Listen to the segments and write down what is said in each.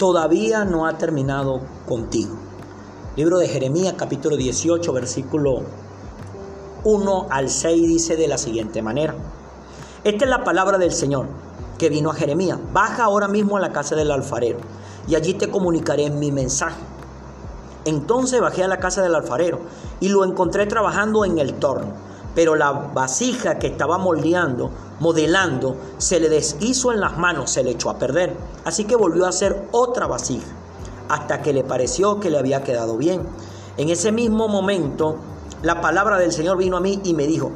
todavía no ha terminado contigo. Libro de Jeremías capítulo 18 versículo 1 al 6 dice de la siguiente manera. Esta es la palabra del Señor que vino a Jeremías. Baja ahora mismo a la casa del alfarero y allí te comunicaré mi mensaje. Entonces bajé a la casa del alfarero y lo encontré trabajando en el torno, pero la vasija que estaba moldeando, modelando, se le deshizo en las manos, se le echó a perder. Así que volvió a hacer otra vasija, hasta que le pareció que le había quedado bien. En ese mismo momento, la palabra del Señor vino a mí y me dijo,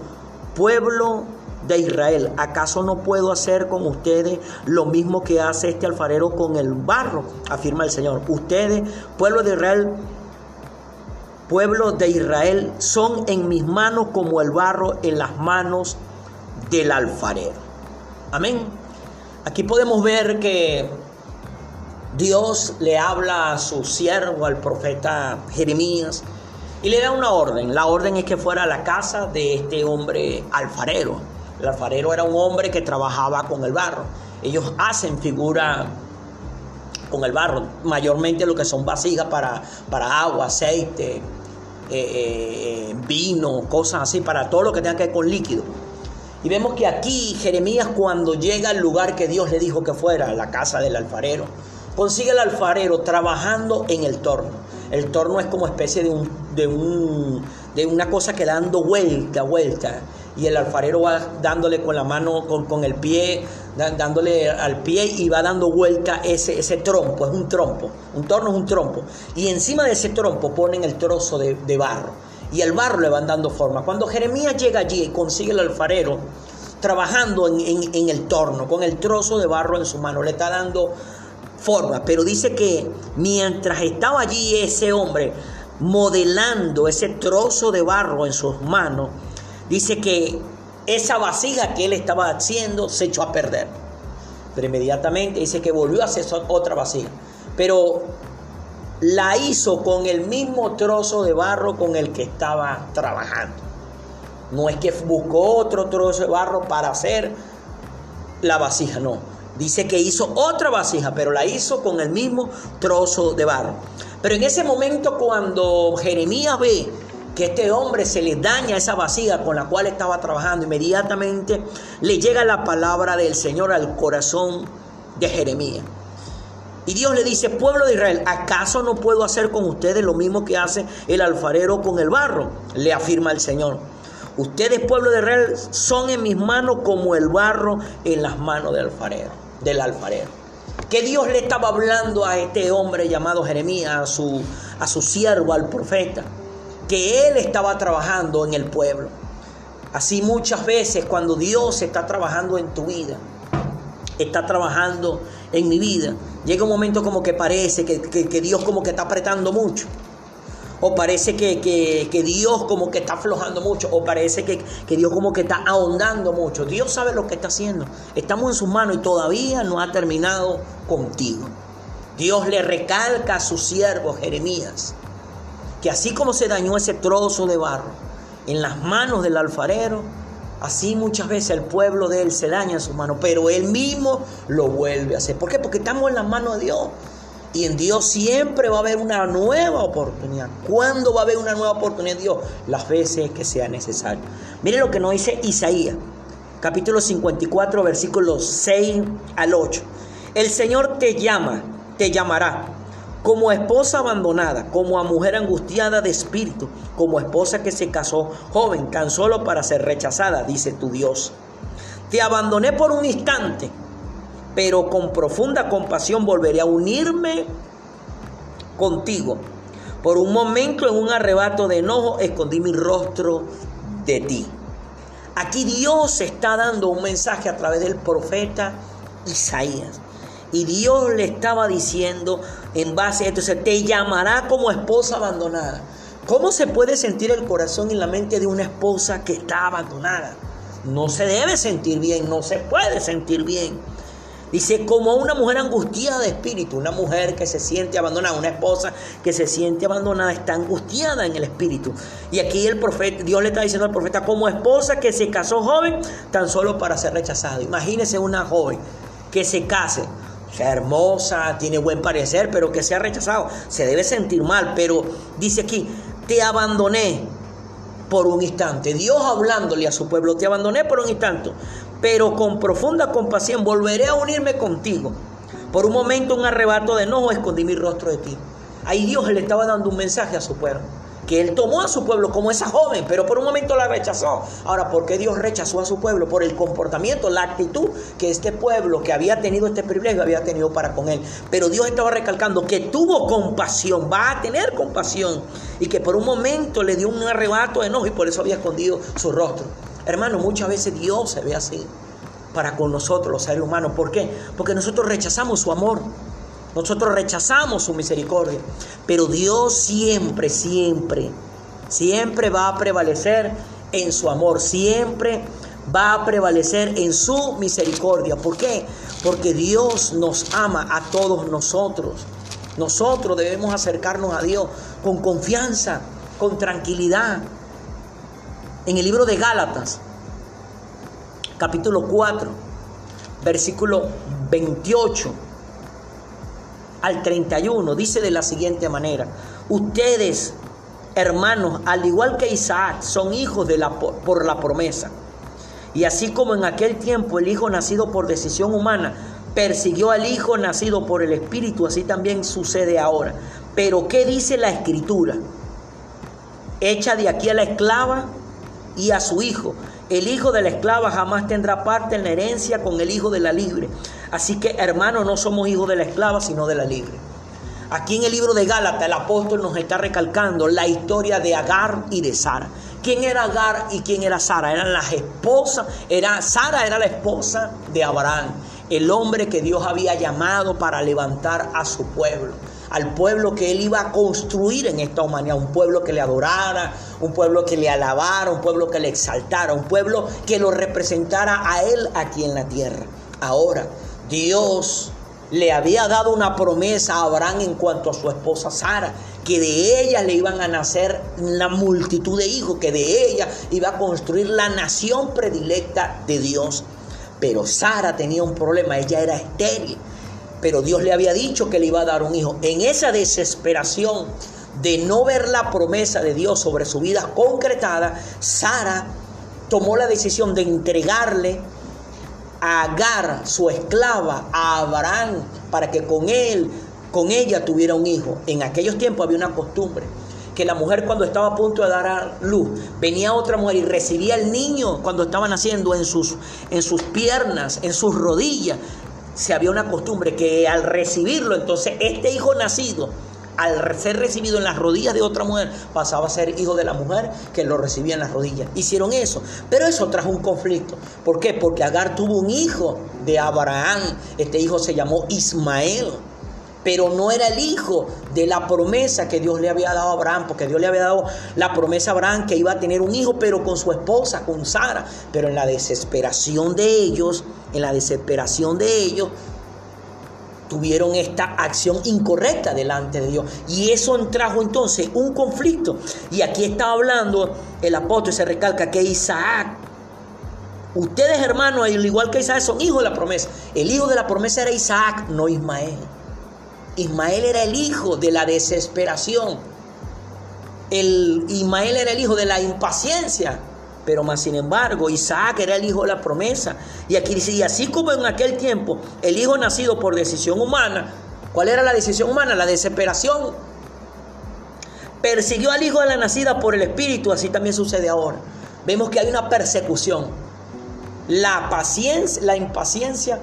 pueblo de Israel, ¿acaso no puedo hacer con ustedes lo mismo que hace este alfarero con el barro? Afirma el Señor. Ustedes, pueblo de Israel, pueblo de Israel, son en mis manos como el barro en las manos del alfarero. Amén. Aquí podemos ver que Dios le habla a su siervo, al profeta Jeremías, y le da una orden. La orden es que fuera a la casa de este hombre alfarero. El alfarero era un hombre que trabajaba con el barro. Ellos hacen figura con el barro, mayormente lo que son vasijas para, para agua, aceite, eh, eh, eh, vino, cosas así, para todo lo que tenga que ver con líquido. Y vemos que aquí Jeremías cuando llega al lugar que Dios le dijo que fuera, la casa del alfarero, consigue el alfarero trabajando en el torno. El torno es como especie de, un, de, un, de una cosa que dando vuelta, vuelta y el alfarero va dándole con la mano, con, el pie, dándole al pie y va dando vuelta ese, ese trompo, es un trompo, un torno es un trompo. Y encima de ese trompo ponen el trozo de, barro y el barro le van dando forma. Cuando Jeremías llega allí y consigue el alfarero trabajando en, en el torno, con el trozo de barro en su mano, le está dando forma, pero dice que mientras estaba allí ese hombre modelando ese trozo de barro en sus manos, dice que esa vasija que él estaba haciendo se echó a perder. Pero inmediatamente dice que volvió a hacer otra vasija. Pero la hizo con el mismo trozo de barro con el que estaba trabajando. No es que buscó otro trozo de barro para hacer la vasija, no. Dice que hizo otra vasija, pero la hizo con el mismo trozo de barro. Pero en ese momento cuando Jeremías ve que este hombre se le daña esa vasija con la cual estaba trabajando, inmediatamente le llega la palabra del Señor al corazón de Jeremías. Y Dios le dice, pueblo de Israel, ¿acaso no puedo hacer con ustedes lo mismo que hace el alfarero con el barro? Le afirma el Señor. Ustedes, pueblo de Israel, son en mis manos como el barro en las manos del alfarero, del alfarero. Que Dios le estaba hablando a este hombre llamado Jeremías, a su, a su siervo, al profeta que Él estaba trabajando en el pueblo. Así muchas veces cuando Dios está trabajando en tu vida, está trabajando en mi vida, llega un momento como que parece que, Dios como que está apretando mucho. O parece que, Dios como que está aflojando mucho. O parece que, que Dios como que está ahondando mucho. Dios sabe lo que está haciendo. Estamos en sus manos y todavía no ha terminado contigo. Dios le recalca a su siervo Jeremías que así como se dañó ese trozo de barro en las manos del alfarero, así muchas veces el pueblo de él se daña en sus manos, pero él mismo lo vuelve a hacer. ¿Por qué? Porque estamos en las manos de Dios. Y en Dios siempre va a haber una nueva oportunidad. ¿Cuándo va a haber una nueva oportunidad Dios? Las veces que sea necesario. Mire lo que nos dice Isaías, capítulo 54, versículos 6 al 8. El Señor te llama, te llamará como esposa abandonada, como a mujer angustiada de espíritu, como esposa que se casó joven, tan solo para ser rechazada, dice tu Dios. Te abandoné por un instante, pero con profunda compasión volveré a unirme contigo. Por un momento, en un arrebato de enojo, escondí mi rostro de ti. Aquí Dios está dando un mensaje a través del profeta Isaías. Y Dios le estaba diciendo en base a esto, te llamará como esposa abandonada. ¿Cómo se puede sentir el corazón y la mente de una esposa que está abandonada? No se debe sentir bien, no se puede sentir bien. Dice, como una mujer angustiada de espíritu, una mujer que se siente abandonada, una esposa que se siente abandonada, está angustiada en el espíritu. Y aquí el profeta, Dios le está diciendo al profeta, como esposa que se casó joven, tan solo para ser rechazado. Imagínese una joven que se case sea hermosa, tiene buen parecer, pero que sea rechazado. Se debe sentir mal, pero dice aquí, te abandoné por un instante. Dios hablándole a su pueblo, te abandoné por un instante, pero con profunda compasión volveré a unirme contigo. Por un momento, un arrebato de enojo, escondí mi rostro de ti. Ahí Dios le estaba dando un mensaje a su pueblo que él tomó a su pueblo como esa joven, pero por un momento la rechazó. Ahora, ¿por qué Dios rechazó a su pueblo? Por el comportamiento, la actitud que este pueblo que había tenido este privilegio había tenido para con él. Pero Dios estaba recalcando que tuvo compasión, va a tener compasión, y que por un momento le dio un arrebato de enojo y por eso había escondido su rostro. Hermano, muchas veces Dios se ve así para con nosotros los seres humanos. ¿Por qué? Porque nosotros rechazamos su amor. Nosotros rechazamos su misericordia, pero Dios siempre, siempre, siempre va a prevalecer en su amor, siempre va a prevalecer en su misericordia. ¿Por qué? Porque Dios nos ama a todos nosotros. Nosotros debemos acercarnos a Dios con confianza, con tranquilidad. En el libro de Gálatas, capítulo 4, versículo 28 al 31, dice de la siguiente manera, ustedes, hermanos, al igual que Isaac, son hijos de la, por la promesa. Y así como en aquel tiempo el hijo nacido por decisión humana persiguió al hijo nacido por el Espíritu, así también sucede ahora. Pero ¿qué dice la Escritura? Echa de aquí a la esclava y a su hijo. El hijo de la esclava jamás tendrá parte en la herencia con el hijo de la libre. Así que, hermanos, no somos hijos de la esclava, sino de la libre. Aquí en el libro de Gálatas, el apóstol nos está recalcando la historia de Agar y de Sara. ¿Quién era Agar y quién era Sara? Eran las esposas, era, Sara era la esposa de Abraham, el hombre que Dios había llamado para levantar a su pueblo al pueblo que él iba a construir en esta humanidad, un pueblo que le adorara, un pueblo que le alabara, un pueblo que le exaltara, un pueblo que lo representara a él aquí en la tierra. Ahora, Dios le había dado una promesa a Abraham en cuanto a su esposa Sara, que de ella le iban a nacer la multitud de hijos, que de ella iba a construir la nación predilecta de Dios. Pero Sara tenía un problema, ella era estéril pero Dios le había dicho que le iba a dar un hijo. En esa desesperación de no ver la promesa de Dios sobre su vida concretada, Sara tomó la decisión de entregarle a Agar, su esclava, a Abraham, para que con él, con ella tuviera un hijo. En aquellos tiempos había una costumbre que la mujer cuando estaba a punto de dar a luz, venía otra mujer y recibía al niño cuando estaba naciendo en sus, en sus piernas, en sus rodillas, se había una costumbre que al recibirlo, entonces este hijo nacido, al ser recibido en las rodillas de otra mujer, pasaba a ser hijo de la mujer que lo recibía en las rodillas. Hicieron eso, pero eso trajo un conflicto. ¿Por qué? Porque Agar tuvo un hijo de Abraham. Este hijo se llamó Ismael pero no era el hijo de la promesa que Dios le había dado a Abraham, porque Dios le había dado la promesa a Abraham que iba a tener un hijo, pero con su esposa, con Sara. Pero en la desesperación de ellos, en la desesperación de ellos, tuvieron esta acción incorrecta delante de Dios. Y eso trajo entonces un conflicto. Y aquí está hablando el apóstol se recalca que Isaac, ustedes hermanos, al igual que Isaac, son hijos de la promesa. El hijo de la promesa era Isaac, no Ismael. Ismael era el hijo de la desesperación. El Ismael era el hijo de la impaciencia. Pero más sin embargo, Isaac era el hijo de la promesa. Y aquí dice, y así como en aquel tiempo, el hijo nacido por decisión humana, ¿cuál era la decisión humana? La desesperación. Persiguió al hijo de la nacida por el espíritu, así también sucede ahora. Vemos que hay una persecución. La paciencia, la impaciencia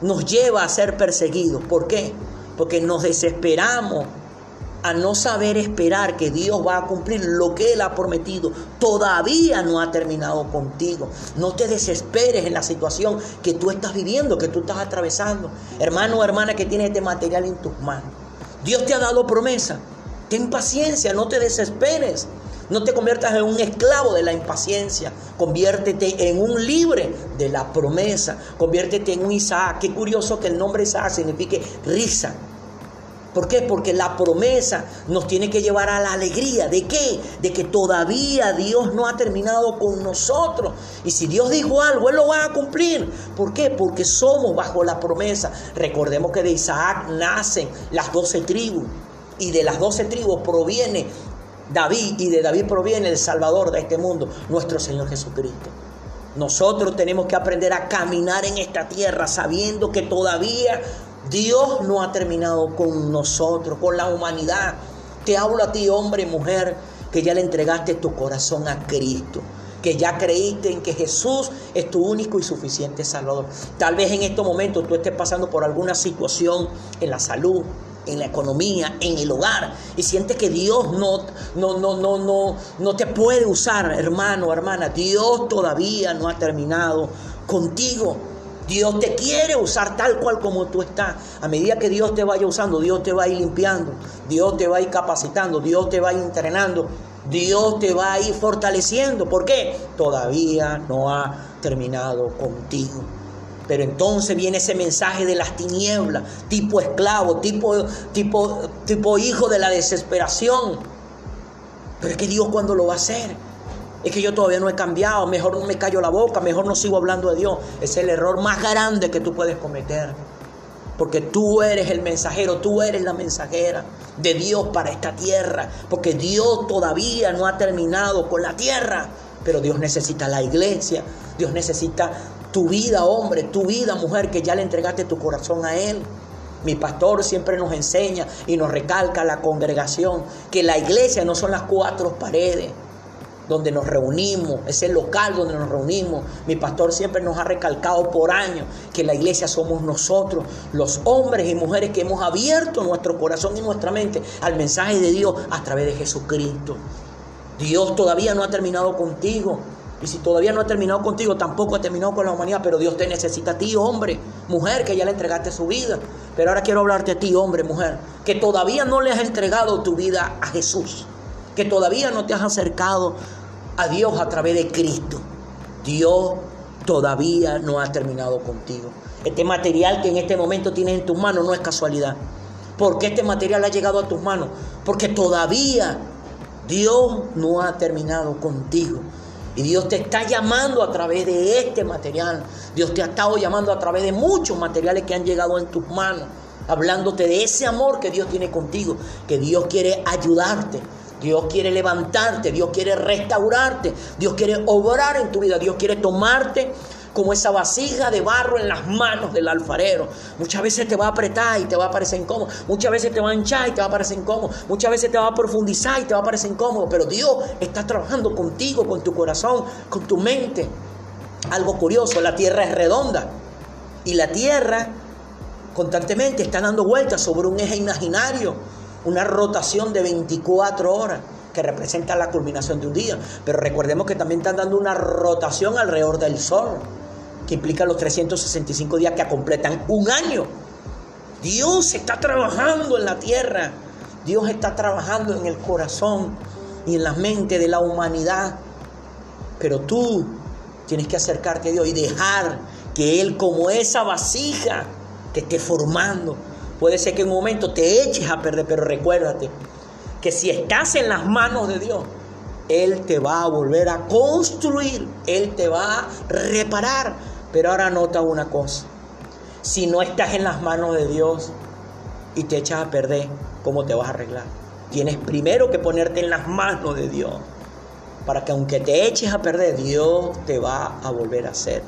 nos lleva a ser perseguidos. ¿Por qué? Porque nos desesperamos a no saber esperar que Dios va a cumplir lo que Él ha prometido. Todavía no ha terminado contigo. No te desesperes en la situación que tú estás viviendo, que tú estás atravesando. Hermano o hermana que tiene este material en tus manos. Dios te ha dado promesa. Ten paciencia, no te desesperes. No te conviertas en un esclavo de la impaciencia. Conviértete en un libre de la promesa. Conviértete en un Isaac. Qué curioso que el nombre Isaac signifique risa. ¿Por qué? Porque la promesa nos tiene que llevar a la alegría. ¿De qué? De que todavía Dios no ha terminado con nosotros. Y si Dios dijo algo, Él lo va a cumplir. ¿Por qué? Porque somos bajo la promesa. Recordemos que de Isaac nacen las doce tribus. Y de las doce tribus proviene David. Y de David proviene el Salvador de este mundo, nuestro Señor Jesucristo. Nosotros tenemos que aprender a caminar en esta tierra sabiendo que todavía Dios no ha terminado con nosotros, con la humanidad. Te hablo a ti, hombre y mujer, que ya le entregaste tu corazón a Cristo, que ya creíste en que Jesús es tu único y suficiente Salvador. Tal vez en estos momentos tú estés pasando por alguna situación en la salud, en la economía, en el hogar, y sientes que Dios no, no, no, no, no, no te puede usar, hermano, hermana. Dios todavía no ha terminado contigo. Dios te quiere usar tal cual como tú estás. A medida que Dios te vaya usando, Dios te va a ir limpiando, Dios te va a ir capacitando, Dios te va a ir entrenando, Dios te va a ir fortaleciendo. ¿Por qué? Todavía no ha terminado contigo. Pero entonces viene ese mensaje de las tinieblas, tipo esclavo, tipo, tipo, tipo hijo de la desesperación. Pero es que Dios cuando lo va a hacer, es que yo todavía no he cambiado, mejor no me callo la boca, mejor no sigo hablando de Dios. Es el error más grande que tú puedes cometer. Porque tú eres el mensajero, tú eres la mensajera de Dios para esta tierra. Porque Dios todavía no ha terminado con la tierra. Pero Dios necesita la iglesia. Dios necesita tu vida, hombre, tu vida, mujer, que ya le entregaste tu corazón a Él. Mi pastor siempre nos enseña y nos recalca la congregación que la iglesia no son las cuatro paredes donde nos reunimos, ese local donde nos reunimos. Mi pastor siempre nos ha recalcado por años que la iglesia somos nosotros, los hombres y mujeres que hemos abierto nuestro corazón y nuestra mente al mensaje de Dios a través de Jesucristo. Dios todavía no ha terminado contigo. Y si todavía no ha terminado contigo, tampoco ha terminado con la humanidad, pero Dios te necesita a ti, hombre, mujer, que ya le entregaste su vida. Pero ahora quiero hablarte a ti, hombre, mujer, que todavía no le has entregado tu vida a Jesús que todavía no te has acercado a Dios a través de Cristo. Dios todavía no ha terminado contigo. Este material que en este momento tienes en tus manos no es casualidad. ¿Por qué este material ha llegado a tus manos? Porque todavía Dios no ha terminado contigo. Y Dios te está llamando a través de este material. Dios te ha estado llamando a través de muchos materiales que han llegado en tus manos. Hablándote de ese amor que Dios tiene contigo. Que Dios quiere ayudarte Dios quiere levantarte, Dios quiere restaurarte, Dios quiere obrar en tu vida, Dios quiere tomarte como esa vasija de barro en las manos del alfarero. Muchas veces te va a apretar y te va a parecer incómodo. Muchas veces te va a hinchar y te va a parecer incómodo. Muchas veces te va a profundizar y te va a parecer incómodo. Pero Dios está trabajando contigo, con tu corazón, con tu mente. Algo curioso, la tierra es redonda. Y la tierra constantemente está dando vueltas sobre un eje imaginario una rotación de 24 horas que representa la culminación de un día. Pero recordemos que también están dando una rotación alrededor del Sol, que implica los 365 días que completan un año. Dios está trabajando en la tierra, Dios está trabajando en el corazón y en la mente de la humanidad. Pero tú tienes que acercarte a Dios y dejar que Él como esa vasija te esté formando, Puede ser que en un momento te eches a perder, pero recuérdate que si estás en las manos de Dios, Él te va a volver a construir, Él te va a reparar. Pero ahora nota una cosa, si no estás en las manos de Dios y te echas a perder, ¿cómo te vas a arreglar? Tienes primero que ponerte en las manos de Dios, para que aunque te eches a perder, Dios te va a volver a hacer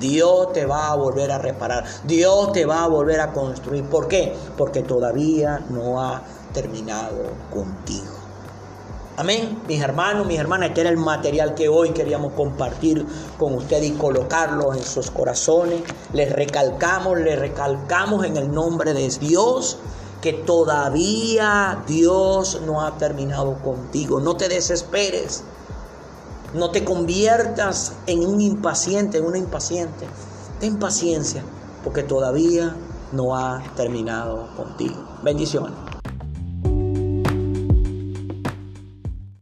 Dios te va a volver a reparar. Dios te va a volver a construir. ¿Por qué? Porque todavía no ha terminado contigo. Amén. Mis hermanos, mis hermanas, este era el material que hoy queríamos compartir con ustedes y colocarlo en sus corazones. Les recalcamos, les recalcamos en el nombre de Dios que todavía Dios no ha terminado contigo. No te desesperes. No te conviertas en un impaciente, en una impaciente. Ten paciencia, porque todavía no ha terminado contigo. Bendiciones.